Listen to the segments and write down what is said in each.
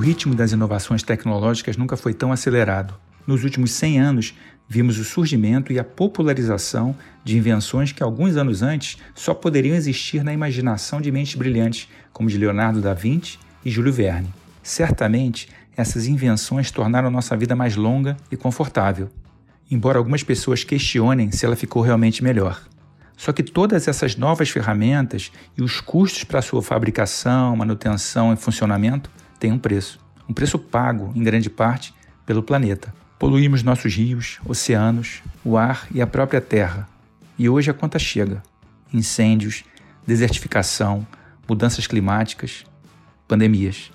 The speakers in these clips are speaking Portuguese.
ritmo das inovações tecnológicas nunca foi tão acelerado. Nos últimos 100 anos, vimos o surgimento e a popularização de invenções que alguns anos antes só poderiam existir na imaginação de mentes brilhantes, como de Leonardo da Vinci e Júlio Verne. Certamente, essas invenções tornaram nossa vida mais longa e confortável, embora algumas pessoas questionem se ela ficou realmente melhor. Só que todas essas novas ferramentas e os custos para sua fabricação, manutenção e funcionamento têm um preço. Um preço pago, em grande parte, pelo planeta. Poluímos nossos rios, oceanos, o ar e a própria terra. E hoje a conta chega: incêndios, desertificação, mudanças climáticas, pandemias.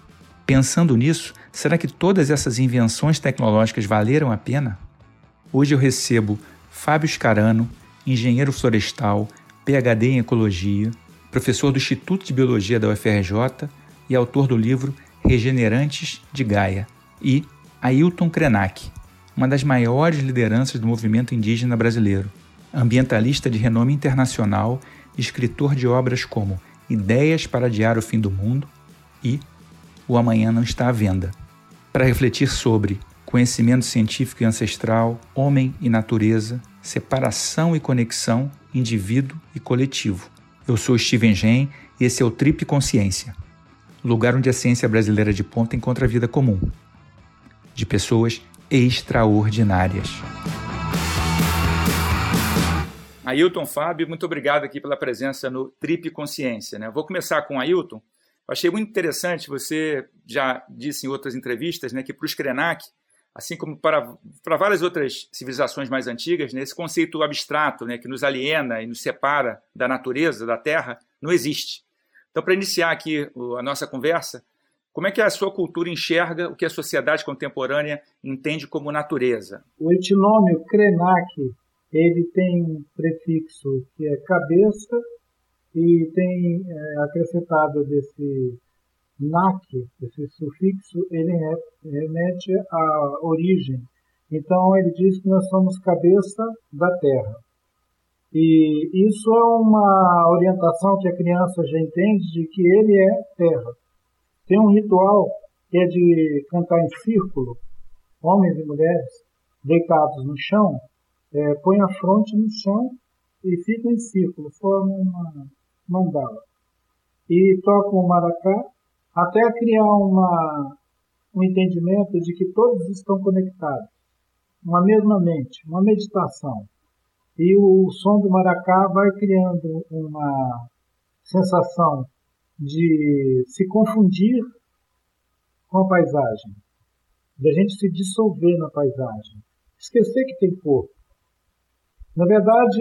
Pensando nisso, será que todas essas invenções tecnológicas valeram a pena? Hoje eu recebo Fábio Scarano, engenheiro florestal, PhD em ecologia, professor do Instituto de Biologia da UFRJ e autor do livro Regenerantes de Gaia, e Ailton Krenak, uma das maiores lideranças do movimento indígena brasileiro, ambientalista de renome internacional escritor de obras como Ideias para Adiar o Fim do Mundo e O Amanhã Não Está à Venda, para refletir sobre conhecimento científico e ancestral, homem e natureza, separação e conexão, indivíduo e coletivo. Eu sou Steven Gen e esse é o Trip Consciência, lugar onde a ciência brasileira de ponta encontra a vida comum, de pessoas extraordinárias. Ailton Fábio, muito obrigado aqui pela presença no Trip Consciência. Né? Vou começar com Ailton. Eu achei muito interessante, você já disse em outras entrevistas, né, que para os Krenak, assim como para, para várias outras civilizações mais antigas, né, esse conceito abstrato né, que nos aliena e nos separa da natureza, da Terra, não existe. Então, para iniciar aqui a nossa conversa, como é que a sua cultura enxerga o que a sociedade contemporânea entende como natureza? O etinômio Krenak, ele tem um prefixo que é cabeça e tem é, acrescentado desse NAC, esse sufixo, ele remete à origem. Então ele diz que nós somos cabeça da Terra. E isso é uma orientação que a criança já entende de que ele é Terra. Tem um ritual que é de cantar em círculo, homens e mulheres deitados no chão, é, põe a fronte no chão e ficam em círculo, formam uma mandala. E tocam o maracá até criar uma, um entendimento de que todos estão conectados, uma mesma mente, uma meditação. E o som do maracá vai criando uma sensação de se confundir com a paisagem, da gente se dissolver na paisagem, esquecer que tem corpo. Na verdade,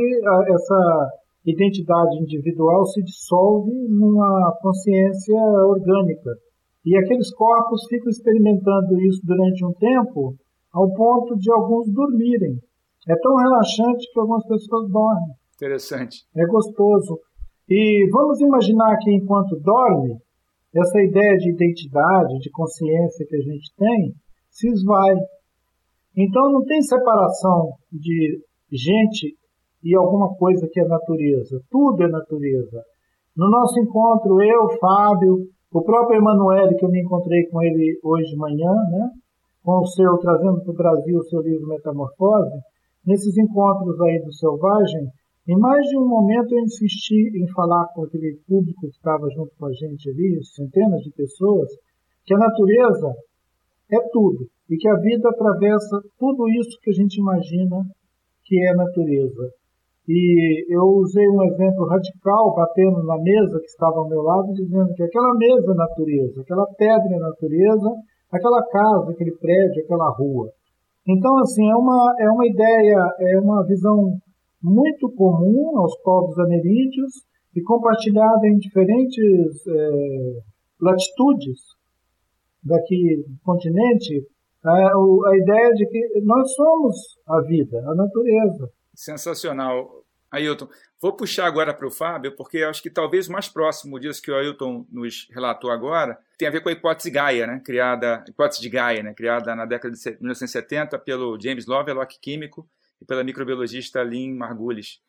essa identidade individual se dissolve numa consciência orgânica. E aqueles corpos ficam experimentando isso durante um tempo, ao ponto de alguns dormirem. É tão relaxante que algumas pessoas dormem. Interessante. É gostoso. E vamos imaginar que enquanto dorme, essa ideia de identidade, de consciência que a gente tem, se esvai. Então não tem separação de gente e alguma coisa que é natureza. Tudo é natureza. No nosso encontro, eu, Fábio, o próprio Emanuele, que eu me encontrei com ele hoje de manhã, né? com o seu, trazendo para o Brasil o seu livro Metamorfose, nesses encontros aí do Selvagem, em mais de um momento eu insisti em falar com aquele público que estava junto com a gente ali, centenas de pessoas, que a natureza é tudo e que a vida atravessa tudo isso que a gente imagina que é natureza. E eu usei um exemplo radical, batendo na mesa que estava ao meu lado, dizendo que aquela mesa é natureza, aquela pedra é natureza, aquela casa, aquele prédio, aquela rua. Então, assim, é uma, é uma ideia, é uma visão muito comum aos povos ameríndios e compartilhada em diferentes é, latitudes daqui do continente, a, é, a ideia de que nós somos a vida, a natureza. Sensacional. Ailton, vou puxar agora para o Fábio, porque acho que talvez mais próximo disso que o Ailton nos relatou agora tem a ver com a hipótese Gaia, né? criada, hipótese de Gaia, né? criada na década de 1970 pelo James Lovelock, químico, e pela microbiologista Lynn Margulis.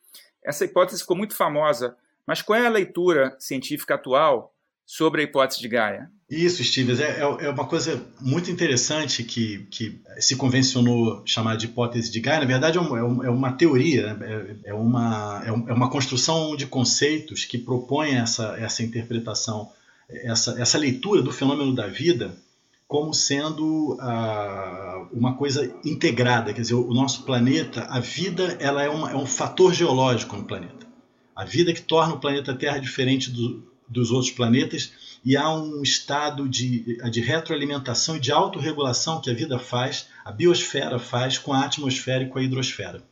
Essa hipótese ficou muito famosa, mas qual é a leitura científica atual sobre a hipótese de Gaia. Isso, Stevens, é, é, é uma coisa muito interessante que, que se convencionou chamar de hipótese de Gaia. Na verdade, é uma, é uma é teoria, né? é, é, uma, é uma construção de conceitos que propõe essa, essa interpretação, essa, essa leitura do fenômeno da vida como sendo ah, uma coisa integrada. Quer dizer, o nosso planeta, a vida, ela é, uma, é um fator geológico no planeta. A vida que torna o planeta Terra diferente do, dos outros planetas e há um estado de, de retroalimentação e de autorregulação que a vida faz, a biosfera faz com a atmosfera e com a hidrosfera.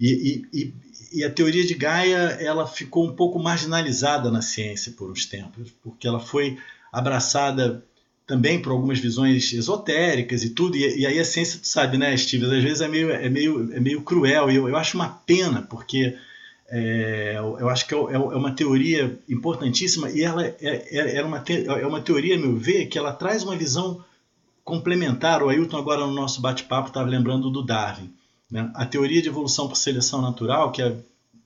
E, e, e, a teoria de Gaia ela ficou um pouco marginalizada na ciência por uns tempos, porque ela foi abraçada também por algumas visões esotéricas e tudo, e, e aí a ciência, tu sabe, né, Steve, às vezes é meio, é meio, é meio cruel, e eu, eu acho uma pena, porque é, eu acho que é, é, é, uma teoria importantíssima e ela é, é, é, uma, é uma teoria, a meu ver, que ela traz uma visão complementar. O Ailton, agora no nosso bate-papo, estava lembrando do Darwin. Né? A teoria de evolução por seleção natural, que é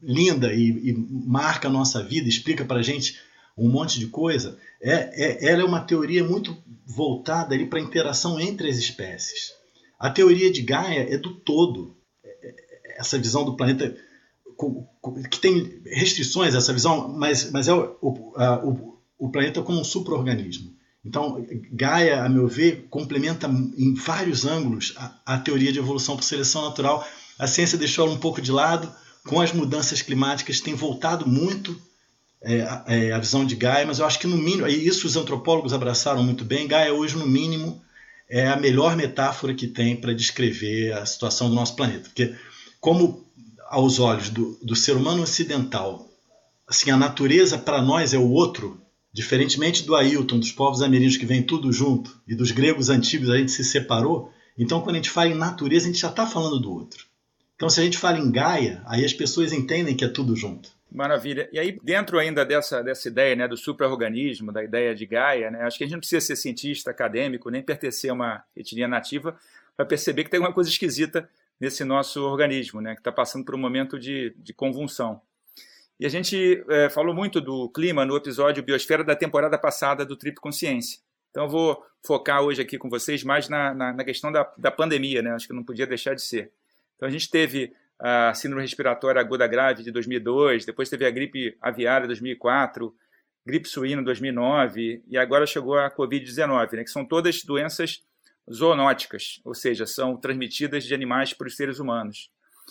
linda e, e marca a nossa vida, explica para a gente um monte de coisa, é, é, ela é uma teoria muito voltada para a interação entre as espécies. A teoria de Gaia é do todo. Essa visão do planeta que tem restrições essa visão, mas, mas é o, o, a, o, o planeta como um superorganismo. Então, Gaia, a meu ver, complementa em vários ângulos a, a, teoria de evolução por seleção natural. A ciência deixou ela um pouco de lado, com as mudanças climáticas tem voltado muito é, a, é, a visão de Gaia, mas eu acho que no mínimo, e isso os antropólogos abraçaram muito bem, Gaia hoje no mínimo é a melhor metáfora que tem para descrever a situação do nosso planeta. Porque como aos olhos do, do ser humano ocidental, assim, a natureza para nós é o outro, diferentemente do Ailton, dos povos ameríndios que vem tudo junto, e dos gregos antigos a gente se separou, então quando a gente fala em natureza, a gente já está falando do outro. Então se a gente fala em Gaia, aí as pessoas entendem que é tudo junto. Maravilha. E aí, dentro ainda dessa, dessa ideia né, do superorganismo, da ideia de Gaia, né, acho que a gente não precisa ser cientista, acadêmico, nem pertencer a uma etnia nativa para perceber que tem alguma coisa esquisita nesse nosso organismo, né, que está passando por um momento de, de convulsão. E a gente é, falou muito do clima no episódio Biosfera da temporada passada do Trip Consciência. Então eu vou focar hoje aqui com vocês mais na, na, na questão da, da pandemia, né? acho que não podia deixar de ser. Então a gente teve a síndrome respiratória aguda grave de 2002, depois teve a gripe aviária de 2004, gripe suína 2009 e agora chegou a Covid-19, né? que são todas doenças zoonóticas, ou seja, são transmitidas de animais para os seres humanos.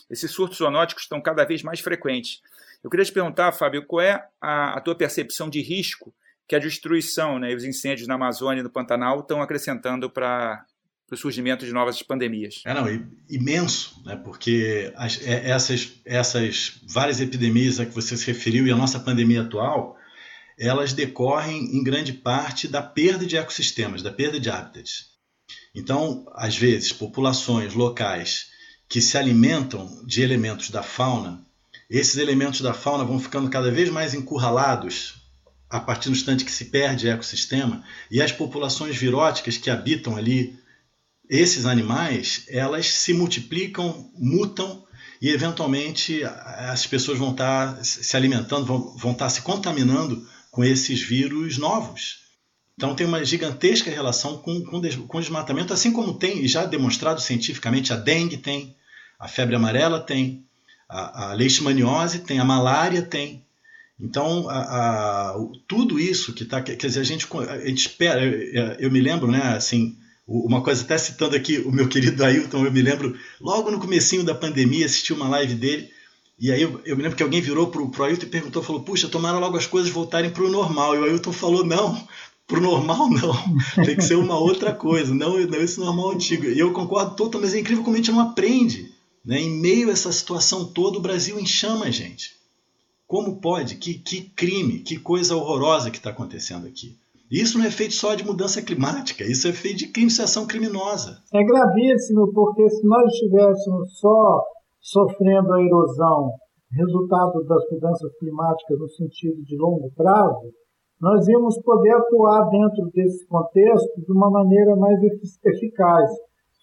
Esses surtos zoonóticos estão cada vez mais frequentes. Eu queria te perguntar, Fábio, qual é a, a tua percepção de risco que a destruição né, e os incêndios na Amazônia e no Pantanal estão acrescentando para o surgimento de novas pandemias? É, não, imenso, né, porque as, é, essas, essas várias epidemias a que você se referiu e a nossa pandemia atual, elas decorrem em grande parte da perda de ecossistemas, da perda de hábitats. Então, às vezes, populações locais que se alimentam de elementos da fauna, esses elementos da fauna vão ficando cada vez mais encurralados a partir do instante que se perde o ecossistema, e as populações viróticas que habitam ali esses animais, elas se multiplicam, mutam e eventualmente as pessoas vão estar se alimentando, vão, vão estar se contaminando com esses vírus novos. Então tem uma gigantesca relação com, com, com desmatamento, assim como tem, e já demonstrado cientificamente, a dengue tem, a febre amarela tem, a, a leishmaniose tem, a malária tem. Então, a, a, tudo isso que está. Quer dizer, a gente, a gente espera. Eu, me lembro, né, assim, uma coisa, até citando aqui o meu querido Ailton, eu me lembro, logo no comecinho da pandemia, assisti uma live dele, e aí eu, eu me lembro que alguém virou para o Ailton e perguntou, falou, puxa, tomara logo as coisas voltarem para o normal. E o Ailton falou, não, Pro normal, não. Tem que ser uma outra coisa, não, não esse normal antigo. E eu concordo totalmente, mas é incrível como a gente não aprende. Né? Em meio a essa situação toda, o Brasil enxama a gente. Como pode? Que, que crime, que coisa horrorosa que está acontecendo aqui. Isso não é feito só de mudança climática, isso é feito de crime, de ação criminosa. É gravíssimo, porque se nós estivéssemos só sofrendo a erosão, resultado das mudanças climáticas no sentido de longo prazo, nós íamos poder atuar dentro desse contexto de uma maneira mais eficaz.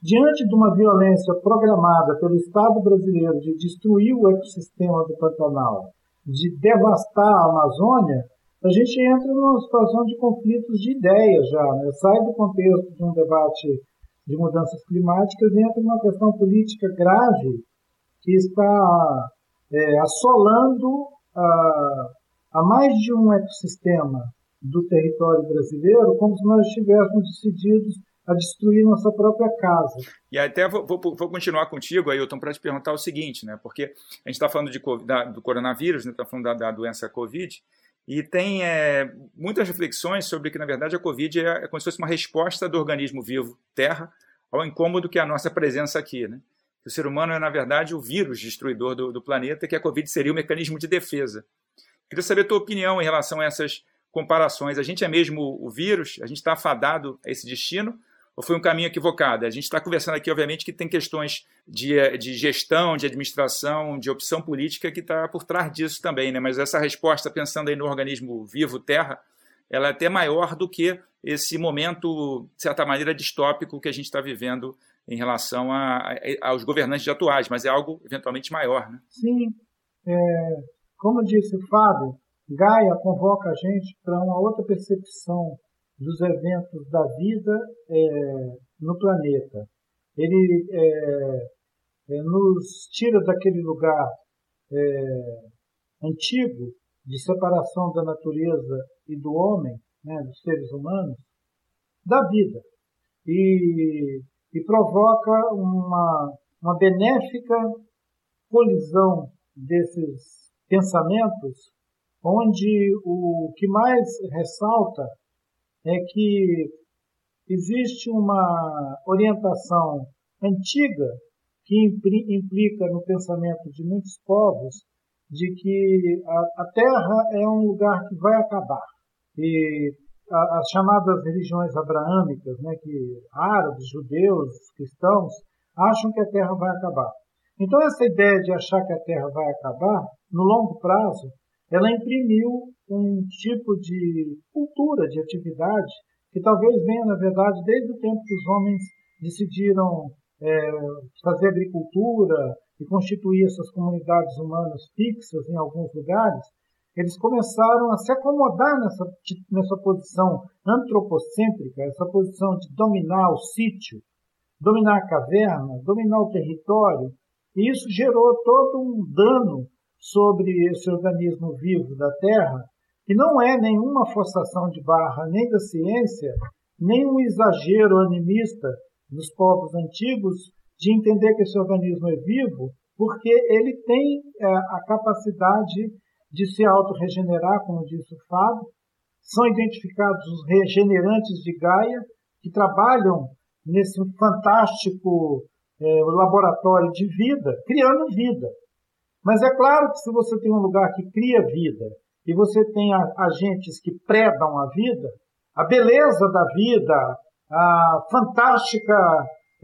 Diante de uma violência programada pelo Estado brasileiro de destruir o ecossistema do Pantanal, de devastar a Amazônia, a gente entra numa situação de conflitos de ideias já, né? sai do contexto de um debate de mudanças climáticas e entra numa questão política grave que está é, assolando a, a mais de um ecossistema do território brasileiro, como se nós estivéssemos decididos a destruir nossa própria casa. E até vou, vou, vou continuar contigo, Ailton, para te perguntar o seguinte, né? Porque a gente está falando de, da, do coronavírus, está né? Tá falando da, da, doença Covid, e tem é, muitas reflexões sobre que, na verdade, a Covid é, é como se fosse uma resposta do organismo vivo, Terra, ao incômodo que é a nossa presença aqui, né? O ser humano é, na verdade, o vírus destruidor do, do planeta que a Covid seria o mecanismo de defesa. Queria saber a tua opinião em relação a essas comparações. A gente é mesmo o vírus? A gente está afadado a esse destino? ou foi um caminho equivocado? A gente está conversando aqui, obviamente, que tem questões de, eh, de gestão, de administração, de opção política que está por trás disso também, né? Mas essa resposta, pensando aí no organismo vivo, Terra, ela é até maior do que esse momento, de certa maneira, distópico que a gente está vivendo em relação a, a, aos governantes atuais, mas é algo eventualmente maior, né? Sim. É, como disse o Fábio, Gaia convoca a gente para uma outra percepção dos eventos da vida é, no planeta. Ele é, é, nos tira daquele lugar é, antigo de separação da natureza e do homem, né, dos seres humanos, da vida. E, e provoca uma, uma benéfica colisão desses pensamentos, onde o que mais ressalta é que existe uma orientação antiga que implica no pensamento de muitos povos de que a, Terra é um lugar que vai acabar. E as chamadas religiões abraâmicas, né, que árabes, judeus, cristãos, acham que a Terra vai acabar. Então essa ideia de achar que a Terra vai acabar, no longo prazo, ela imprimiu um tipo de cultura, de atividade, que talvez venha, na verdade, desde o tempo que os homens decidiram é, fazer agricultura e constituir essas comunidades humanas fixas em alguns lugares, eles começaram a se acomodar nessa, nessa posição antropocêntrica, essa posição de dominar o sítio, dominar a caverna, dominar o território, e isso gerou todo um dano sobre esse organismo vivo da Terra, que não é nenhuma forçação de barra nem da ciência, nem um exagero animista dos povos antigos de entender que esse organismo é vivo, porque ele tem é, a capacidade de se autorregenerar, como disse o Fábio. São identificados os regenerantes de Gaia, que trabalham nesse fantástico é, laboratório de vida, criando vida. Mas é claro que se você tem um lugar que cria vida e você tem agentes que predam a vida, a beleza da vida, a fantástica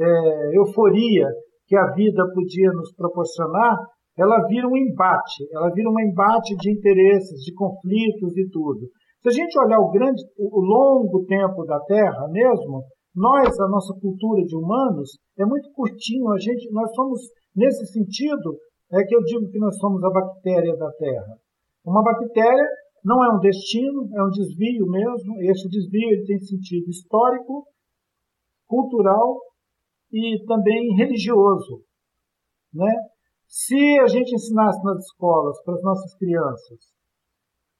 é, euforia que a vida podia nos proporcionar, ela vira um embate, ela vira um embate de interesses, de conflitos e tudo. Se a gente olhar o grande, o longo tempo da Terra mesmo, nós, a nossa cultura de humanos, é muito curtinho. A gente, nós somos, nesse sentido, é que eu digo que nós somos a bactéria da Terra. Uma bactéria não é um destino, é um desvio mesmo. Esse desvio ele tem sentido histórico, cultural e também religioso. Né? Se a gente ensinasse nas escolas para as nossas crianças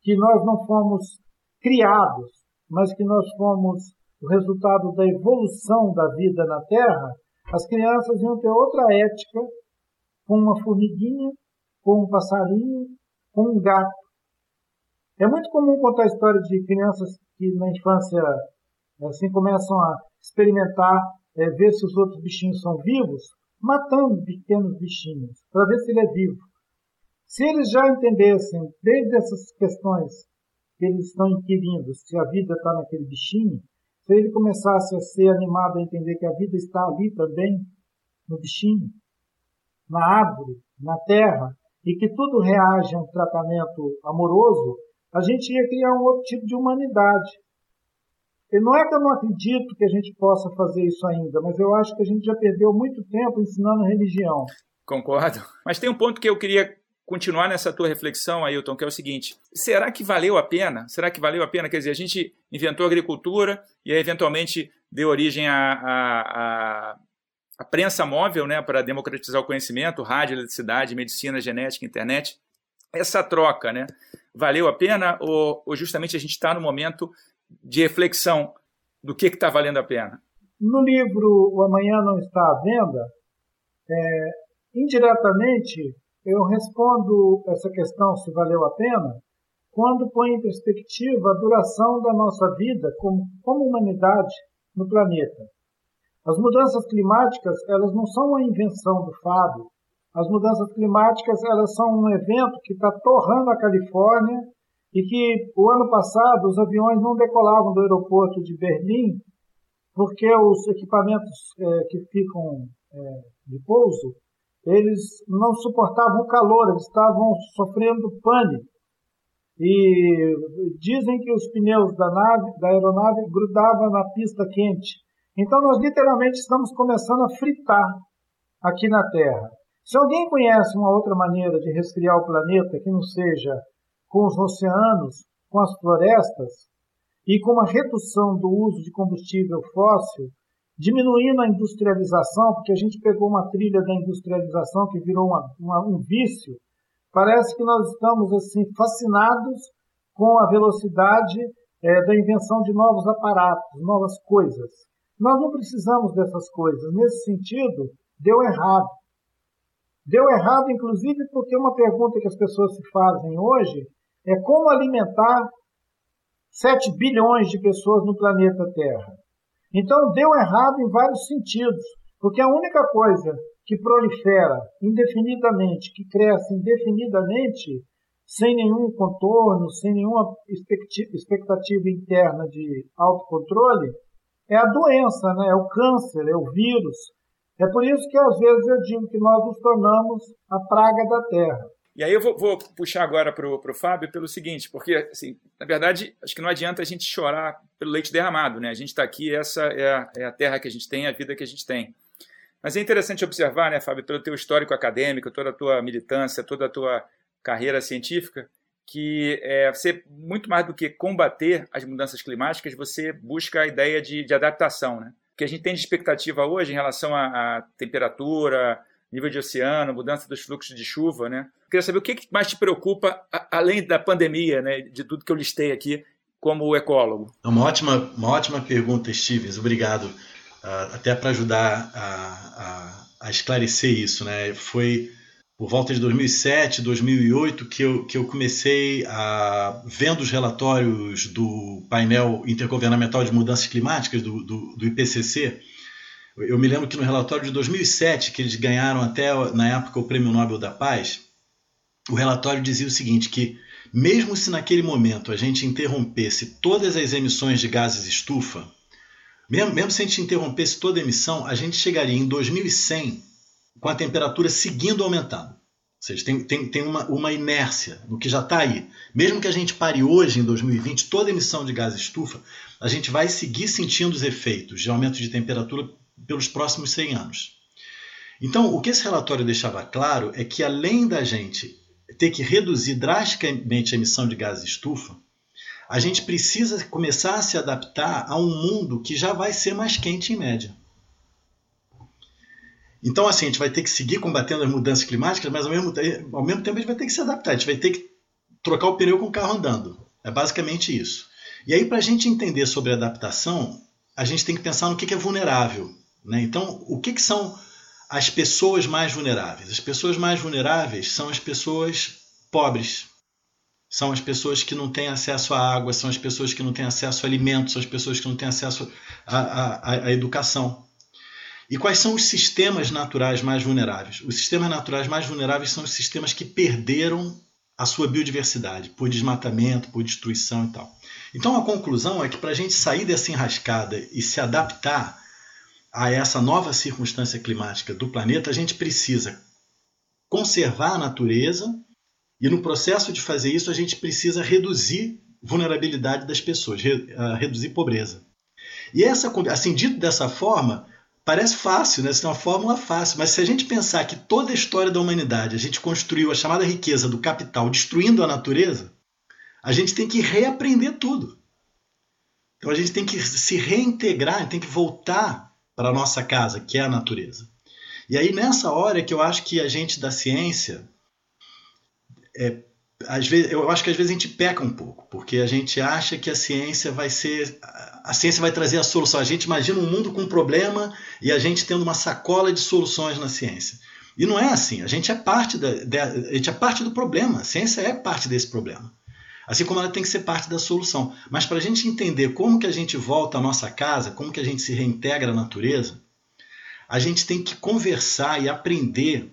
que nós não fomos criados, mas que nós fomos o resultado da evolução da vida na Terra, as crianças iam ter outra ética com uma formiguinha, com um passarinho, com um gato. É muito comum contar a história de crianças que na infância assim começam a experimentar, é, ver se os outros bichinhos são vivos, matando pequenos bichinhos para ver se ele é vivo. Se eles já entendessem, desde essas questões que eles estão inquirindo, se a vida está naquele bichinho, se ele começasse a ser animado a entender que a vida está ali também, no bichinho, na árvore, na terra, e que tudo reage a um tratamento amoroso, a gente ia criar um outro tipo de humanidade. E não é que eu não acredito que a gente possa fazer isso ainda, mas eu acho que a gente já perdeu muito tempo ensinando religião. Concordo. Mas tem um ponto que eu queria continuar nessa tua reflexão, Ailton, que é o seguinte: será que valeu a pena? Será que valeu a pena? Quer dizer, a gente inventou a agricultura e aí, eventualmente, deu origem à, à, à prensa móvel né, para democratizar o conhecimento, rádio, eletricidade, medicina, genética, internet. Essa troca, né? Valeu a pena ou, ou justamente a gente está no momento de reflexão do que está valendo a pena? No livro O Amanhã Não Está à Venda, é, indiretamente eu respondo essa questão se valeu a pena quando põe em perspectiva a duração da nossa vida como, como humanidade no planeta. As mudanças climáticas, elas não são uma invenção do Fábio. As mudanças climáticas, elas são um evento que está torrando a Califórnia e que o ano passado os aviões não decolavam do aeroporto de Berlim porque os equipamentos é, que ficam é, de pouso eles não suportavam o calor, eles estavam sofrendo pane. E dizem que os pneus da nave, da aeronave, grudavam na pista quente. Então nós literalmente estamos começando a fritar aqui na Terra. Se alguém conhece uma outra maneira de resfriar o planeta que não seja com os oceanos, com as florestas e com uma redução do uso de combustível fóssil, diminuindo a industrialização, porque a gente pegou uma trilha da industrialização que virou uma, uma, um vício, parece que nós estamos assim fascinados com a velocidade é, da invenção de novos aparatos, novas coisas. Nós não precisamos dessas coisas. Nesse sentido, deu errado. Deu errado, inclusive, porque uma pergunta que as pessoas se fazem hoje é como alimentar 7 bilhões de pessoas no planeta Terra. Então deu errado em vários sentidos, porque a única coisa que prolifera indefinidamente, que cresce indefinidamente, sem nenhum contorno, sem nenhuma expectativa interna de autocontrole, é a doença, né? é o câncer, é o vírus. É por isso que às vezes eu digo que nós nos tornamos a praga da Terra. E aí eu vou, vou puxar agora para o Fábio pelo seguinte, porque, assim, na verdade, acho que não adianta a gente chorar pelo leite derramado, né? A gente está aqui, essa é a, é a, terra que a gente tem, a vida que a gente tem. Mas é interessante observar, né, Fábio, todo o teu histórico acadêmico, toda a tua militância, toda a tua carreira científica, que é, você, muito mais do que combater as mudanças climáticas, você busca a ideia de, de adaptação, né? O que a gente tem de expectativa hoje em relação à temperatura, nível de oceano, mudança dos fluxos de chuva, né? Queria saber o que mais te preocupa, além da pandemia, né, de tudo que eu listei aqui, como ecólogo. É uma ótima, uma ótima pergunta, Stevens. Obrigado. Uh, até para ajudar a, a, a, esclarecer isso, né? Foi por volta de 2007, 2008 que eu, que eu comecei a vendo os relatórios do painel intergovernamental de mudanças climáticas do, do, do IPCC eu me lembro que no relatório de 2007, que eles ganharam até na época o Prêmio Nobel da Paz, o relatório dizia o seguinte: que mesmo se naquele momento a gente interrompesse todas as emissões de gases estufa, mesmo, mesmo se a gente interrompesse toda a emissão, a gente chegaria em 2100 com a temperatura seguindo aumentando. Ou seja, tem, tem, tem uma, uma inércia no que já está aí. Mesmo que a gente pare hoje, em 2020, toda emissão de gás estufa, a gente vai seguir sentindo os efeitos de aumento de temperatura pelos próximos 100 anos. Então, o que esse relatório deixava claro é que, além da gente ter que reduzir drasticamente a emissão de gases estufa, a gente precisa começar a se adaptar a um mundo que já vai ser mais quente em média. Então, assim, a gente vai ter que seguir combatendo as mudanças climáticas, mas ao mesmo, ao mesmo tempo a gente vai ter que se adaptar, a gente vai ter que trocar o pneu com o carro andando. É basicamente isso. E aí, para a gente entender sobre adaptação, a gente tem que pensar no que é vulnerável. Né? Então, o que, são as pessoas mais vulneráveis? As pessoas mais vulneráveis são as pessoas pobres, são as pessoas que não têm acesso à água, são as pessoas que não têm acesso a alimentos, são as pessoas que não têm acesso à, à educação. E quais são os sistemas naturais mais vulneráveis? Os sistemas naturais mais vulneráveis são os sistemas que perderam a sua biodiversidade por desmatamento, por destruição e tal. Então a conclusão é que para a gente sair dessa enrascada e se adaptar a essa nova circunstância climática do planeta, a gente precisa conservar a natureza e no processo de fazer isso a gente precisa reduzir vulnerabilidade das pessoas, reduzir pobreza. E essa, assim dito dessa forma, Parece fácil, né? Isso é uma fórmula fácil, mas se a gente pensar que toda a história da humanidade a gente construiu a chamada riqueza do capital destruindo a natureza, a gente tem que reaprender tudo. Então a gente tem que se reintegrar, tem que voltar para a nossa casa, que é a natureza. E aí nessa hora é que eu acho que a gente da ciência é, às vezes, eu acho que às vezes a gente peca um pouco, porque a gente acha que a ciência vai ser. A ciência vai trazer a solução. A gente imagina um mundo com um problema e a gente tendo uma sacola de soluções na ciência. E não é assim. A gente é parte, da, a gente é parte do problema. A ciência é parte desse problema. Assim como ela tem que ser parte da solução. Mas para a gente entender como que a gente volta à nossa casa, como que a gente se reintegra à natureza, a gente tem que conversar e aprender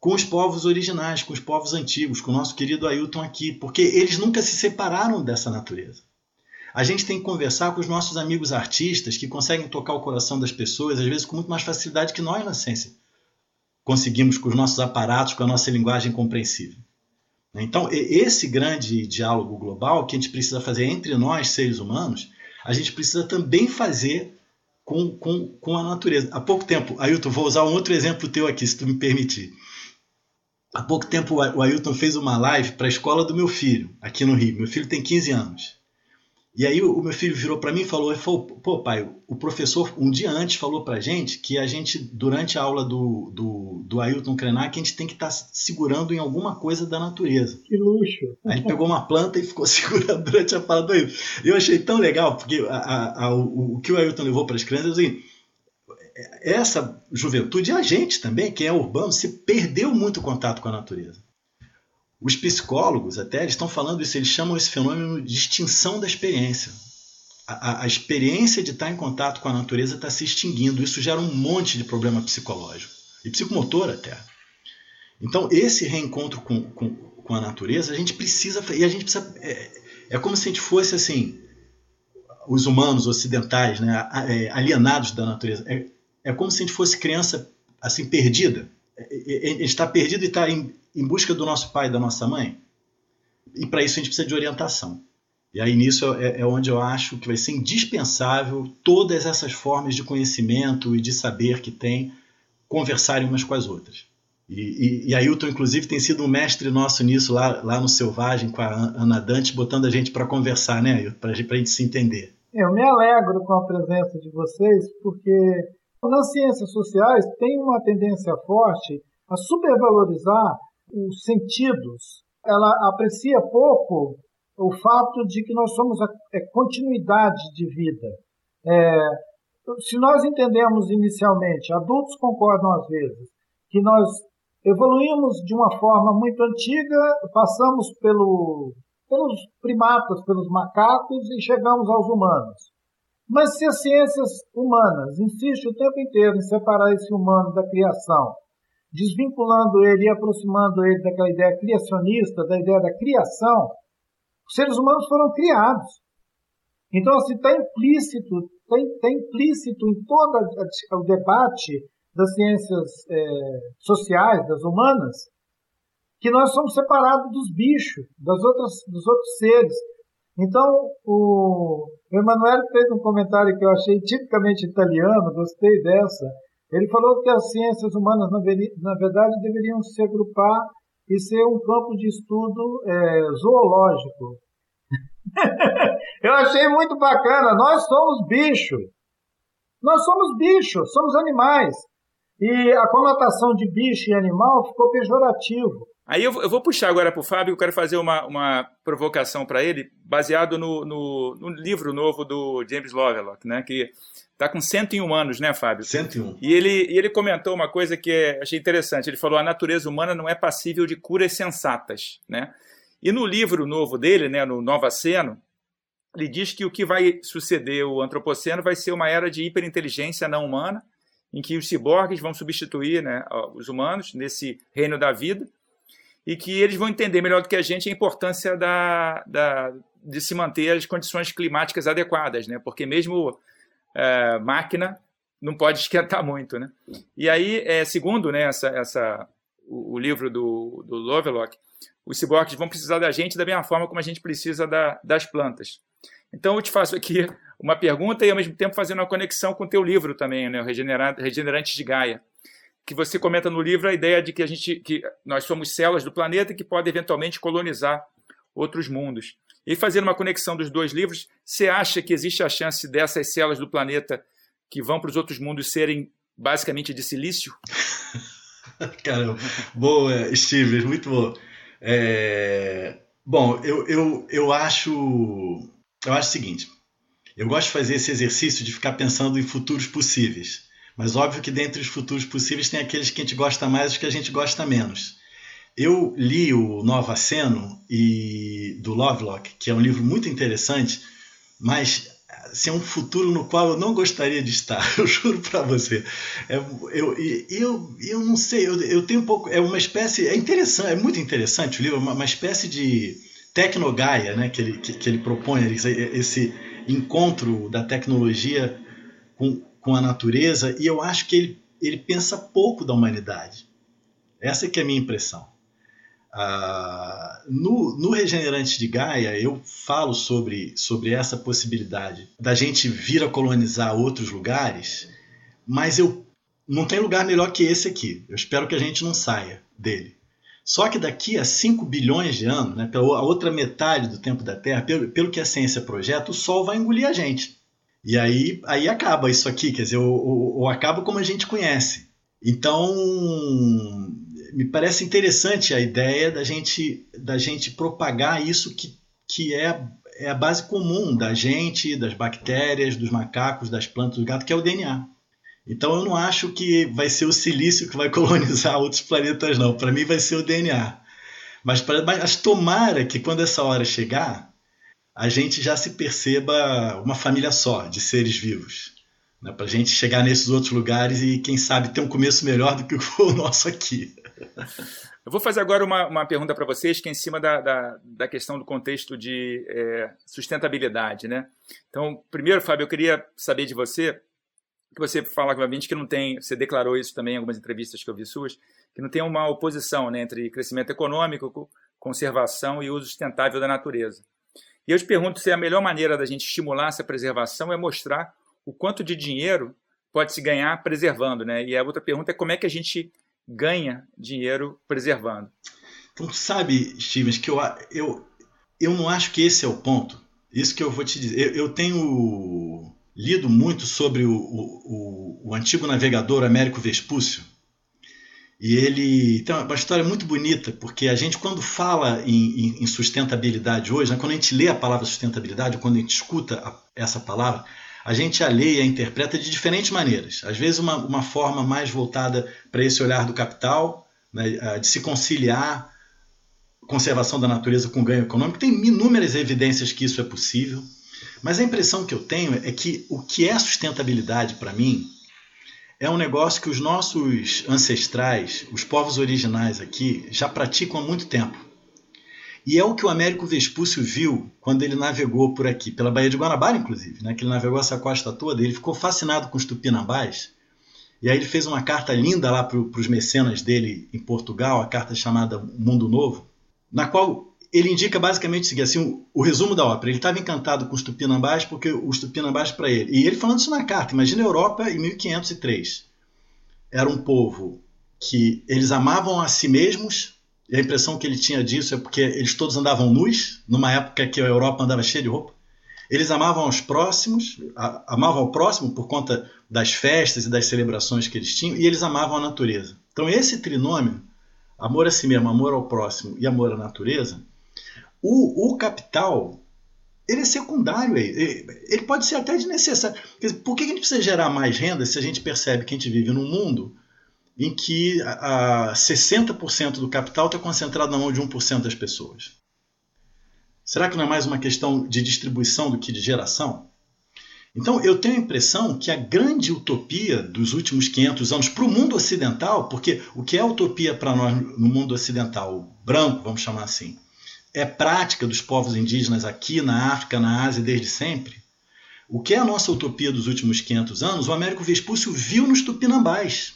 com os povos originais, com os povos antigos, com o nosso querido Ailton aqui, porque eles nunca se separaram dessa natureza. A gente tem que conversar com os nossos amigos artistas que conseguem tocar o coração das pessoas, às vezes com muito mais facilidade que nós na ciência. Conseguimos com os nossos aparatos, com a nossa linguagem compreensível. Então, esse grande diálogo global que a gente precisa fazer entre nós, seres humanos, a gente precisa também fazer com, com, com a natureza. Há pouco tempo, Ailton, vou usar um outro exemplo teu aqui, se tu me permitir. Há pouco tempo o Ailton fez uma live para a escola do meu filho, aqui no Rio. Meu filho tem 15 anos. E aí o meu filho virou para mim e falou, falou, pô pai, o professor um dia antes falou para gente que a gente, durante a aula do, do, do Ailton Krenak, a gente tem que estar tá segurando em alguma coisa da natureza. Que luxo! Aí ele pegou uma planta e ficou segurando durante a fala do Ailton. Eu achei tão legal, porque a, a, a, o, o, que o Ailton levou para as crianças é assim, essa juventude, a gente também, quem é urbano, se perdeu muito contato com a natureza. Os psicólogos até estão falando isso, eles chamam esse fenômeno de extinção da experiência. A, a, experiência de estar em contato com a natureza está se extinguindo. Isso gera um monte de problema psicológico e psicomotor até. Então, esse reencontro com, com, com a natureza, a gente precisa. E a gente precisa. É, é como se a gente fosse assim. Os humanos ocidentais, né, é, alienados da natureza. É, é como se a gente fosse criança assim perdida. A gente está perdido e está em, busca do nosso pai e da nossa mãe. E para isso a gente precisa de orientação. E aí nisso é, é, onde eu acho que vai ser indispensável todas essas formas de conhecimento e de saber que tem conversarem umas com as outras. E, e, e Ailton, inclusive, tem sido um mestre nosso nisso lá, lá no Selvagem, com a Ana Dante, botando a gente para conversar, né, Para a gente se entender. Eu me alegro com a presença de vocês, porque nas ciências sociais tem uma tendência forte a supervalorizar os sentidos. Ela aprecia pouco o fato de que nós somos a é, continuidade de vida. É, se nós entendemos inicialmente, adultos concordam às vezes, que nós evoluímos de uma forma muito antiga, passamos pelo, pelos primatas, pelos macacos e chegamos aos humanos. Mas se as ciências humanas insistem o tempo inteiro em separar esse humano da criação, desvinculando ele e aproximando ele daquela ideia criacionista, da ideia da criação, os seres humanos foram criados. Então, assim, está implícito, está tá implícito em todo o debate das ciências é, sociais, das humanas, que nós somos separados dos bichos, das outras, dos outros seres. Então, o Emanuele fez um comentário que eu achei tipicamente italiano, gostei dessa. Ele falou que as ciências humanas, na verdade, deveriam se agrupar e ser um campo de estudo é, zoológico. eu achei muito bacana. Nós somos bichos. Nós somos bichos, somos animais. E a conotação de bicho e animal ficou pejorativo. Aí eu, eu vou puxar agora para o Fábio, eu quero fazer uma, uma provocação para ele, baseado no, no, no, livro novo do James Lovelock, né, que está com 101 anos, né, Fábio? 101. E ele, e ele comentou uma coisa que é, achei interessante. Ele falou: a natureza humana não é passível de curas sensatas. Né? E no livro novo dele, né, no Nova Ceno, ele diz que o que vai suceder o antropoceno vai ser uma era de hiperinteligência não humana, em que os ciborgues vão substituir né, os humanos nesse reino da vida e que eles vão entender melhor do que a gente a importância da, da de se manter as condições climáticas adequadas, né? Porque mesmo é, máquina não pode esquentar muito, né? E aí, é, segundo né, essa, essa, o, o livro do, do Lovelock, os ciborgues vão precisar da gente da mesma forma como a gente precisa da, das plantas. Então, eu te faço aqui uma pergunta e ao mesmo tempo fazendo uma conexão com o teu livro também, né, Regenerantes de Gaia, que você comenta no livro a ideia de que a gente, que nós somos células do planeta que podem eventualmente colonizar outros mundos. E fazendo uma conexão dos dois livros, você acha que existe a chance dessas células do planeta que vão para os outros mundos serem basicamente de silício? Caramba, boa, Steve, muito bom. É... Bom, eu, eu, eu acho eu acho o seguinte, eu gosto de fazer esse exercício de ficar pensando em futuros possíveis. Mas óbvio que dentre os futuros possíveis tem aqueles que a gente gosta mais e os que a gente gosta menos. Eu li o Nova Seno e do Lovelock, que é um livro muito interessante, mas assim, é um futuro no qual eu não gostaria de estar, eu juro para você. É, eu, eu, eu não sei, eu, eu tenho um pouco. É uma espécie. É interessante, é muito interessante o livro, uma, uma espécie de tecnogaia né, que, ele, que, que ele propõe, esse encontro da tecnologia com, com a natureza, e eu acho que ele, ele pensa pouco da humanidade. Essa é que é a minha impressão. Ah, no, no Regenerantes de Gaia, eu falo sobre, sobre essa possibilidade da gente vir a colonizar outros lugares, mas eu não tem lugar melhor que esse aqui. Eu espero que a gente não saia dele. Só que daqui a 5 bilhões de anos, né, pela outra metade do tempo da Terra, pelo, pelo que a ciência projeta, o Sol vai engolir a gente. E aí, aí acaba isso aqui, quer dizer, ou, acaba como a gente conhece. Então, me parece interessante a ideia da gente, da gente propagar isso que, que é, é a base comum da gente, das bactérias, dos macacos, das plantas, do gato, que é o DNA. Então eu não acho que vai ser o silício que vai colonizar outros planetas, não. Para mim vai ser o DNA. Mas, pra, mas tomara que quando essa hora chegar, a gente já se perceba uma família só de seres vivos. Né? Para a gente chegar nesses outros lugares e, quem sabe, ter um começo melhor do que o nosso aqui. Eu vou fazer agora uma, uma pergunta para vocês que é em cima da, da, da questão do contexto de é, sustentabilidade. Né? Então, primeiro, Fábio, eu queria saber de você que você fala claramente que não tem, você declarou isso também em algumas entrevistas que eu vi suas, que não tem uma oposição né, entre crescimento econômico, conservação e uso sustentável da natureza. E eu te pergunto se a melhor maneira da gente estimular essa preservação é mostrar o quanto de dinheiro pode se ganhar preservando, né? E a outra pergunta é como é que a gente ganha dinheiro preservando. Então, sabe, Stevens, que eu, eu, eu não acho que esse é o ponto. Isso que eu vou te dizer. Eu, eu tenho lido muito sobre o, o, o, antigo navegador Américo Vespúcio. E ele tem uma história muito bonita, porque a gente, quando fala em, em, sustentabilidade hoje, né, quando a gente lê a palavra sustentabilidade, quando a gente escuta a, essa palavra, a gente a lê e a interpreta de diferentes maneiras. Às vezes, uma, uma forma mais voltada para esse olhar do capital, né, de se conciliar conservação da natureza com ganho econômico. Tem inúmeras evidências que isso é possível. Mas a impressão que eu tenho é que o que é sustentabilidade para mim é um negócio que os nossos ancestrais, os povos originais aqui, já praticam há muito tempo. E é o que o Américo Vespúcio viu quando ele navegou por aqui, pela Baía de Guanabara, inclusive, né? que ele navegou essa costa toda, ele ficou fascinado com os tupinambás, e aí ele fez uma carta linda lá para os mecenas dele em Portugal, a carta chamada Mundo Novo, na qual ele indica basicamente o assim, o, o, resumo da ópera. Ele estava encantado com os tupinambás porque os tupinambás para ele. E ele falando isso na carta, imagina a Europa em 1503. Era um povo que eles amavam a si mesmos, e a impressão que ele tinha disso é porque eles todos andavam nus, numa época que a Europa andava cheia de roupa. Eles amavam aos próximos, amavam ao próximo por conta das festas e das celebrações que eles tinham, e eles amavam a natureza. Então esse trinômio, amor a si mesmo, amor ao próximo e amor à natureza, o, o capital ele é secundário aí. Ele pode ser até desnecessário. Por que a gente precisa gerar mais renda se a gente percebe que a gente vive num mundo em que a, a 60% do capital está concentrado na mão de 1% das pessoas? Será que não é mais uma questão de distribuição do que de geração? Então, eu tenho a impressão que a grande utopia dos últimos 500 anos para o mundo ocidental, porque o que é utopia para nós no mundo ocidental, branco, vamos chamar assim, é prática dos povos indígenas aqui na África, na Ásia, desde sempre. O que é a nossa utopia dos últimos 500 anos, o Américo Vespúcio viu nos tupinambás.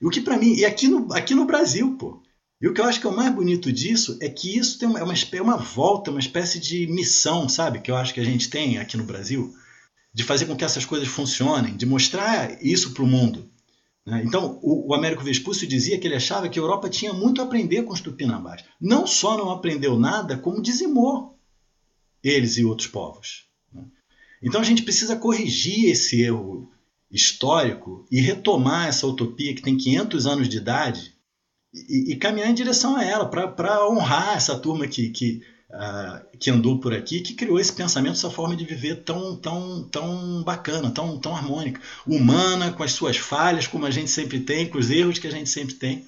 O que para mim, e aqui no, aqui no Brasil, pô. E o que eu acho que é o mais bonito disso é que isso tem uma, é uma, é uma volta, uma espécie de missão, sabe? Que eu acho que a gente tem aqui no Brasil, de fazer com que essas coisas funcionem, de mostrar isso para o mundo. Né? Então, o, Américo Vespúcio dizia que ele achava que a Europa tinha muito a aprender com os tupinambás. Não só não aprendeu nada, como dizimou eles e outros povos. Né? Então, a gente precisa corrigir esse erro histórico e retomar essa utopia que tem 500 anos de idade e, e caminhar em direção a ela, para honrar essa turma que, que, uh, que andou por aqui, que criou esse pensamento, essa forma de viver tão, tão, tão bacana, tão, tão harmônica, humana, com as suas falhas, como a gente sempre tem, com os erros que a gente sempre tem.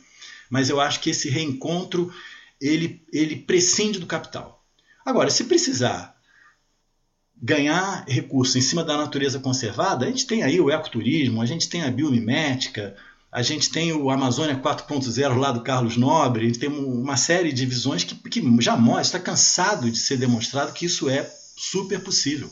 Mas eu acho que esse reencontro ele, ele prescinde do capital. Agora, se precisar ganhar recursos em cima da natureza conservada, a gente tem aí o ecoturismo, a gente tem a biomimética, a gente tem o Amazônia 4.0 lá do Carlos Nobre, tem uma série de visões que, que já mostra, está cansado de ser demonstrado que isso é super possível.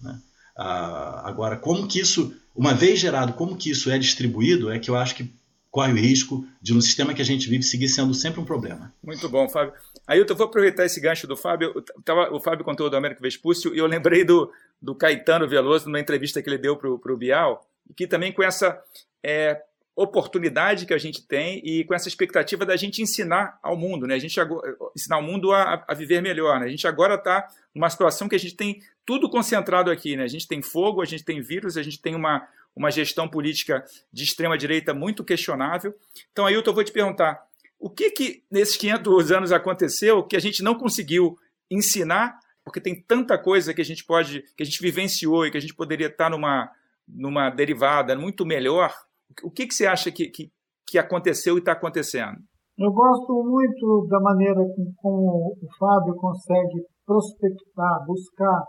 Né? Ah, agora, como que isso, uma vez gerado, como que isso é distribuído, é que eu acho que corre o risco de, no sistema que a gente vive, seguir sendo sempre um problema. Muito bom, Fábio. Aí eu vou aproveitar esse gancho do Fábio. Tava, o Fábio contou do Américo Vespúcio e eu lembrei do, do Caetano Veloso numa entrevista que ele deu para o Bial, que também com essa é, oportunidade que a gente tem e com essa expectativa da gente ensinar ao mundo, né? A gente agora, ensinar o mundo a, a viver melhor, né? A gente agora está numa situação que a gente tem tudo concentrado aqui, né? A gente tem fogo, a gente tem vírus, a gente tem uma, uma gestão política de extrema direita muito questionável. Então, aí eu vou te perguntar, o que que nesses 500 anos aconteceu que a gente não conseguiu ensinar, porque tem tanta coisa que a gente pode, que a gente vivenciou e que a gente poderia estar numa numa derivada muito melhor o que, que você acha que, que, que aconteceu e está acontecendo? Eu gosto muito da maneira como o Fábio consegue prospectar, buscar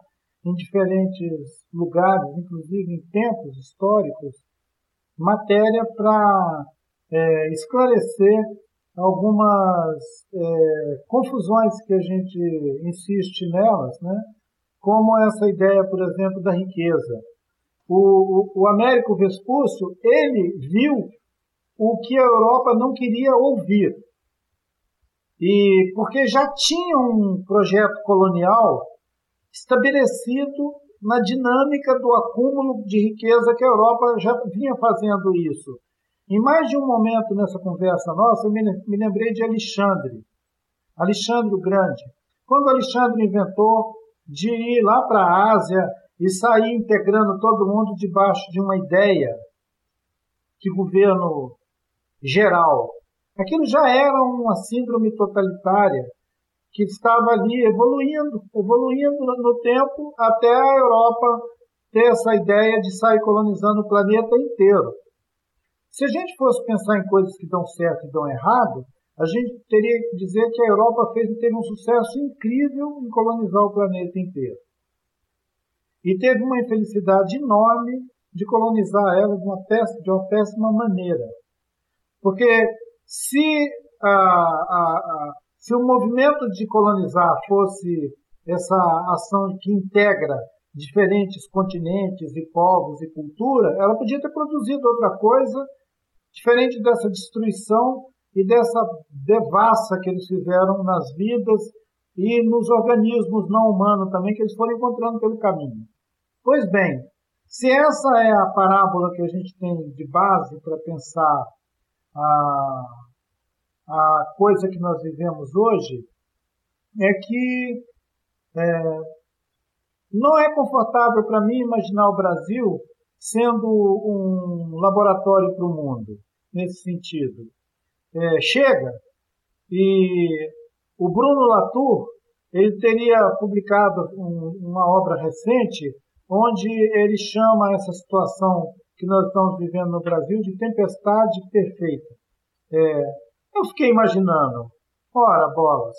em diferentes lugares, inclusive em tempos históricos, matéria para é, esclarecer algumas é, confusões que a gente insiste nelas, né? como essa ideia, por exemplo, da riqueza. O, o, o Américo Vespúcio, ele viu o que a Europa não queria ouvir. E porque já tinha um projeto colonial estabelecido na dinâmica do acúmulo de riqueza que a Europa já vinha fazendo isso. Em mais de um momento nessa conversa nossa, eu me lembrei de Alexandre, Alexandre o Grande. Quando Alexandre inventou de ir lá para a Ásia e sair integrando todo mundo debaixo de uma ideia de governo geral. Aquilo já era uma síndrome totalitária que estava ali evoluindo, evoluindo no tempo até a Europa ter essa ideia de sair colonizando o planeta inteiro. Se a gente fosse pensar em coisas que dão certo e dão errado, a gente teria que dizer que a Europa fez, teve um sucesso incrível em colonizar o planeta inteiro e teve uma infelicidade enorme de colonizar ela de uma péssima, de uma péssima maneira. Porque se, a, a, a, se o movimento de colonizar fosse essa ação que integra diferentes continentes e povos e cultura, ela podia ter produzido outra coisa diferente dessa destruição e dessa devassa que eles fizeram nas vidas e nos organismos não humanos também que eles foram encontrando pelo caminho. Pois bem, se essa é a parábola que a gente tem de base para pensar a, a coisa que nós vivemos hoje, é que é, não é confortável para mim imaginar o Brasil sendo um laboratório para o mundo, nesse sentido. É, chega e o Bruno Latour ele teria publicado um, uma obra recente onde ele chama essa situação que nós estamos vivendo no Brasil de tempestade perfeita. É, eu fiquei imaginando, ora, bolas,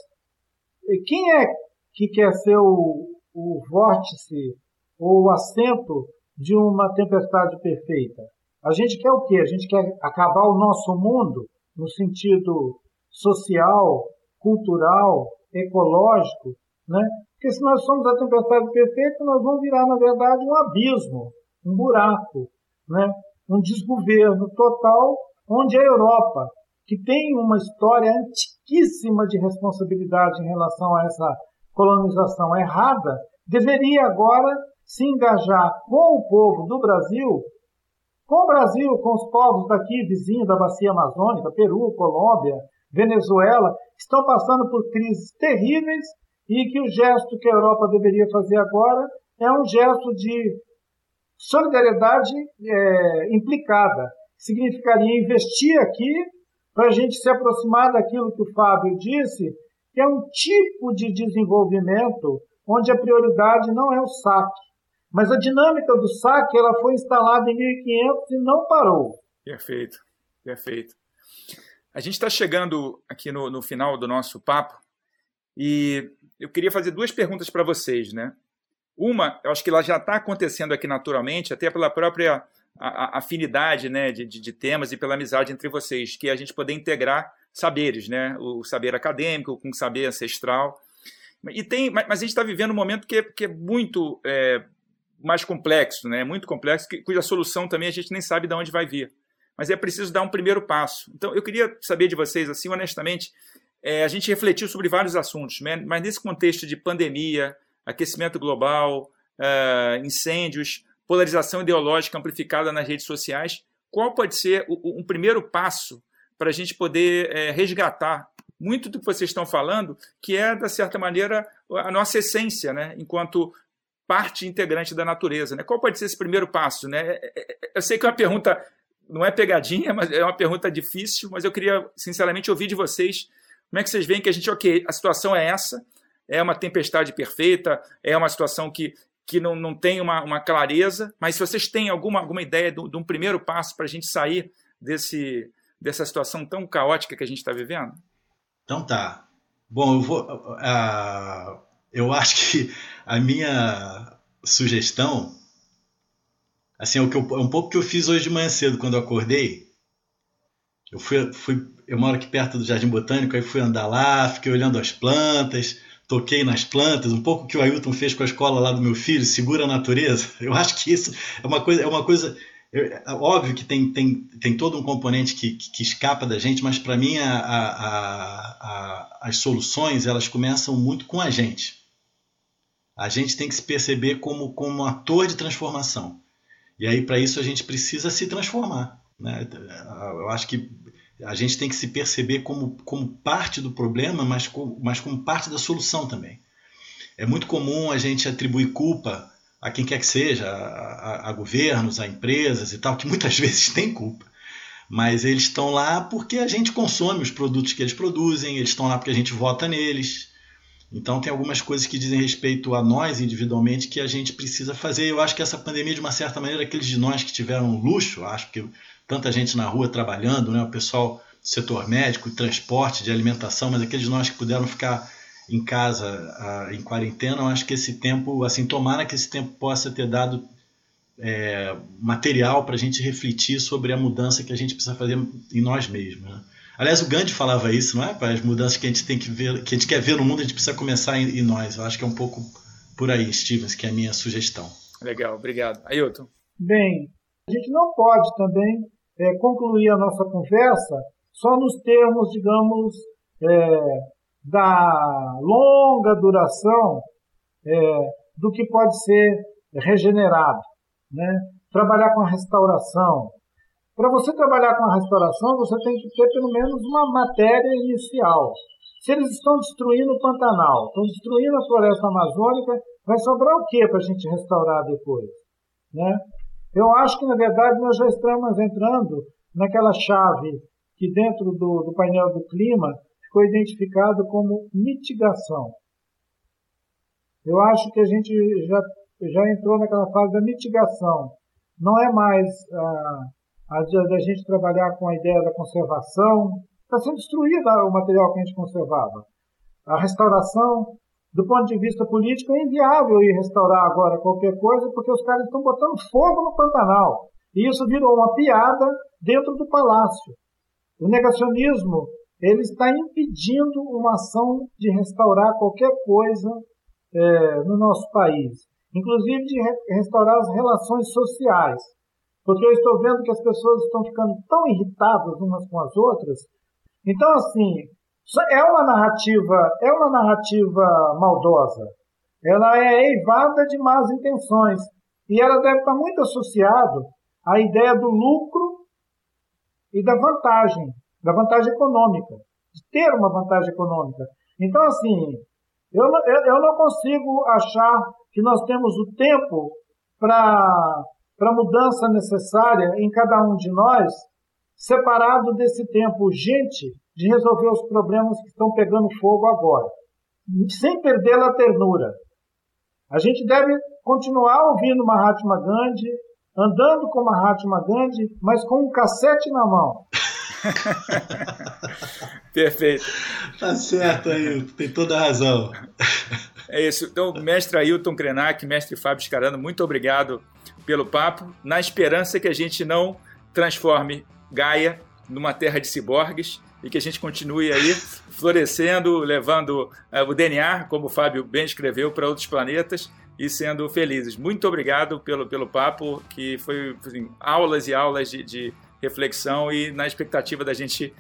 quem é que quer ser o, o vórtice ou o assento de uma tempestade perfeita? A gente quer o quê? A gente quer acabar o nosso mundo no sentido social, cultural, ecológico, né? Porque se nós somos a tempestade perfeita, nós vamos virar, na verdade, um abismo, um buraco, né? um desgoverno total, onde a Europa, que tem uma história riquíssima de responsabilidade em relação a essa colonização errada, deveria agora se engajar com o povo do Brasil, com o Brasil, com os povos daqui vizinhos da bacia amazônica, Peru, Colômbia, Venezuela, estão passando por crises terríveis e que o gesto que a Europa deveria fazer agora é um gesto de solidariedade é, implicada. Significaria investir aqui para a gente se aproximar daquilo que o Fábio disse, que é um tipo de desenvolvimento onde a prioridade não é o saque. Mas a dinâmica do saque ela foi instalada em 1500 e não parou. Perfeito, perfeito. A gente está chegando aqui no, no final do nosso papo e eu queria fazer duas perguntas para vocês, né? Uma, eu acho que ela já está acontecendo aqui naturalmente, até pela própria afinidade né, de, de, de, temas e pela amizade entre vocês, que é a gente poder integrar saberes, né? O saber acadêmico com o saber ancestral. E tem, mas a gente está vivendo um momento que é, que é muito é, mais complexo, né? Muito complexo, que, cuja solução também a gente nem sabe de onde vai vir. Mas é preciso dar um primeiro passo. Então, eu queria saber de vocês, assim, honestamente, é, a gente refletiu sobre vários assuntos, né? mas nesse contexto de pandemia, aquecimento global, é, incêndios, polarização ideológica amplificada nas redes sociais, qual pode ser o, um primeiro passo para a gente poder é, resgatar muito do que vocês estão falando, que é, de certa maneira, a nossa essência, né? enquanto parte integrante da natureza. Né? Qual pode ser esse primeiro passo? Né? É, é, eu sei que é uma pergunta, não é pegadinha, mas é uma pergunta difícil, mas eu queria, sinceramente, ouvir de vocês como é que vocês veem que a gente, ok, a situação é essa, é uma tempestade perfeita, é uma situação que, que não, não tem uma, uma clareza, mas se vocês têm alguma, alguma ideia de, de um primeiro passo para a gente sair desse, dessa situação tão caótica que a gente está vivendo? Então tá. Bom, eu vou. Uh, eu acho que a minha sugestão, assim, é, o que eu, é um pouco que eu fiz hoje de manhã cedo, quando eu acordei. Eu fui, fui, eu moro aqui perto do Jardim Botânico, aí fui andar lá, fiquei olhando as plantas, toquei nas plantas, um pouco que o Ailton fez com a escola lá do meu filho, segura a natureza. Eu acho que isso é uma coisa, é uma coisa é óbvio que tem, tem, tem todo um componente que, que, que escapa da gente, mas para mim a, a, a, as soluções elas começam muito com a gente. A gente tem que se perceber como, como ator de transformação. E aí, para isso, a gente precisa se transformar. Né? Eu acho que a gente tem que se perceber como, como parte do problema, mas, com, mas como parte da solução também. É muito comum a gente atribuir culpa a quem quer que seja, a, a, a governos, a empresas e tal, que muitas vezes têm culpa. Mas eles estão lá porque a gente consome os produtos que eles produzem, eles estão lá porque a gente vota neles. Então tem algumas coisas que dizem respeito a nós individualmente que a gente precisa fazer. Eu acho que essa pandemia, de uma certa maneira, aqueles de nós que tiveram luxo, acho que tanta gente na rua trabalhando, né? o pessoal do setor médico, transporte, de alimentação, mas aqueles de nós que puderam ficar em casa, em quarentena, eu acho que esse tempo, assim, tomara que esse tempo possa ter dado é, material para a gente refletir sobre a mudança que a gente precisa fazer em nós mesmos. Né? Aliás, o Gandhi falava isso, não é? Para as mudanças que a gente tem que ver, que a gente quer ver no mundo, a gente precisa começar em, em nós. Eu acho que é um pouco por aí, Stevens, que é a minha sugestão. Legal, obrigado. Ailton. Bem, a gente não pode também é, concluir a nossa conversa só nos termos, digamos, é, da longa duração é, do que pode ser regenerado. Né? Trabalhar com a restauração. Para você trabalhar com a restauração, você tem que ter pelo menos uma matéria inicial. Se eles estão destruindo o Pantanal, estão destruindo a floresta amazônica, vai sobrar o que para a gente restaurar depois? Né? Eu acho que, na verdade, nós já estamos entrando naquela chave que, dentro do, do painel do clima, ficou identificado como mitigação. Eu acho que a gente já, já entrou naquela fase da mitigação. Não é mais a, a da gente trabalhar com a ideia da conservação. Está sendo destruído o material que a gente conservava. A restauração do ponto de vista político, é inviável ir restaurar agora qualquer coisa, porque os caras estão botando fogo no Pantanal. E isso virou uma piada dentro do palácio. O negacionismo ele está impedindo uma ação de restaurar qualquer coisa é, no nosso país, inclusive de re restaurar as relações sociais. Porque eu estou vendo que as pessoas estão ficando tão irritadas umas com as outras. Então, assim, É uma narrativa, é uma narrativa maldosa. Ela é eivada de más intenções e ela deve estar muito associado à ideia do lucro e da vantagem, da vantagem econômica, de ter uma vantagem econômica. Então, assim, eu, eu, eu não consigo achar que nós temos o tempo para a mudança necessária em cada um de nós, separado desse tempo urgente de resolver os problemas que estão pegando fogo agora, sem perder a ternura. A gente deve continuar ouvindo Mahatma Gandhi, andando com Mahatma Gandhi, mas com um cassete na mão. Perfeito. Tá certo, Ailton, tem toda a razão. É isso. Então, mestre Ailton Krenak, mestre Fábio Scarano, muito obrigado pelo papo, na esperança que a gente não transforme Gaia numa terra de ciborgues e que a gente continue aí florescendo, levando uh, o DNA, como o Fábio bem escreveu, para outros planetas e sendo felizes. Muito obrigado pelo, pelo papo, que foi assim, aulas e aulas de, de reflexão e na expectativa da gente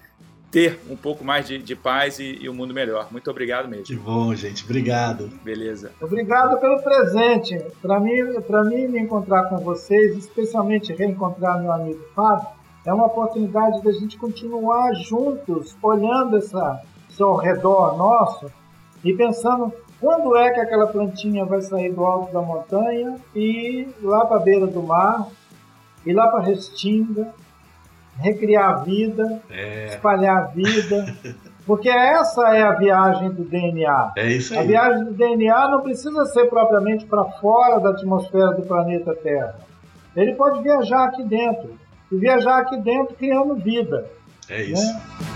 ter um pouco mais de, de paz e, e, um mundo melhor. Muito obrigado mesmo. Que bom, gente. Obrigado. Beleza. Obrigado pelo presente. Para mim, para mim me encontrar com vocês, especialmente reencontrar meu amigo Fábio, é uma oportunidade da gente continuar juntos, olhando essa, esse ao redor nosso e pensando quando é que aquela plantinha vai sair do alto da montanha e ir lá para a beira do mar, ir lá para a Restinga, recriar a vida, é. espalhar a vida. Porque essa é a viagem do DNA. É isso aí. A viagem do DNA não precisa ser propriamente para fora da atmosfera do planeta Terra. Ele pode viajar aqui dentro. E viajar aqui dentro criando vida. É isso. Né?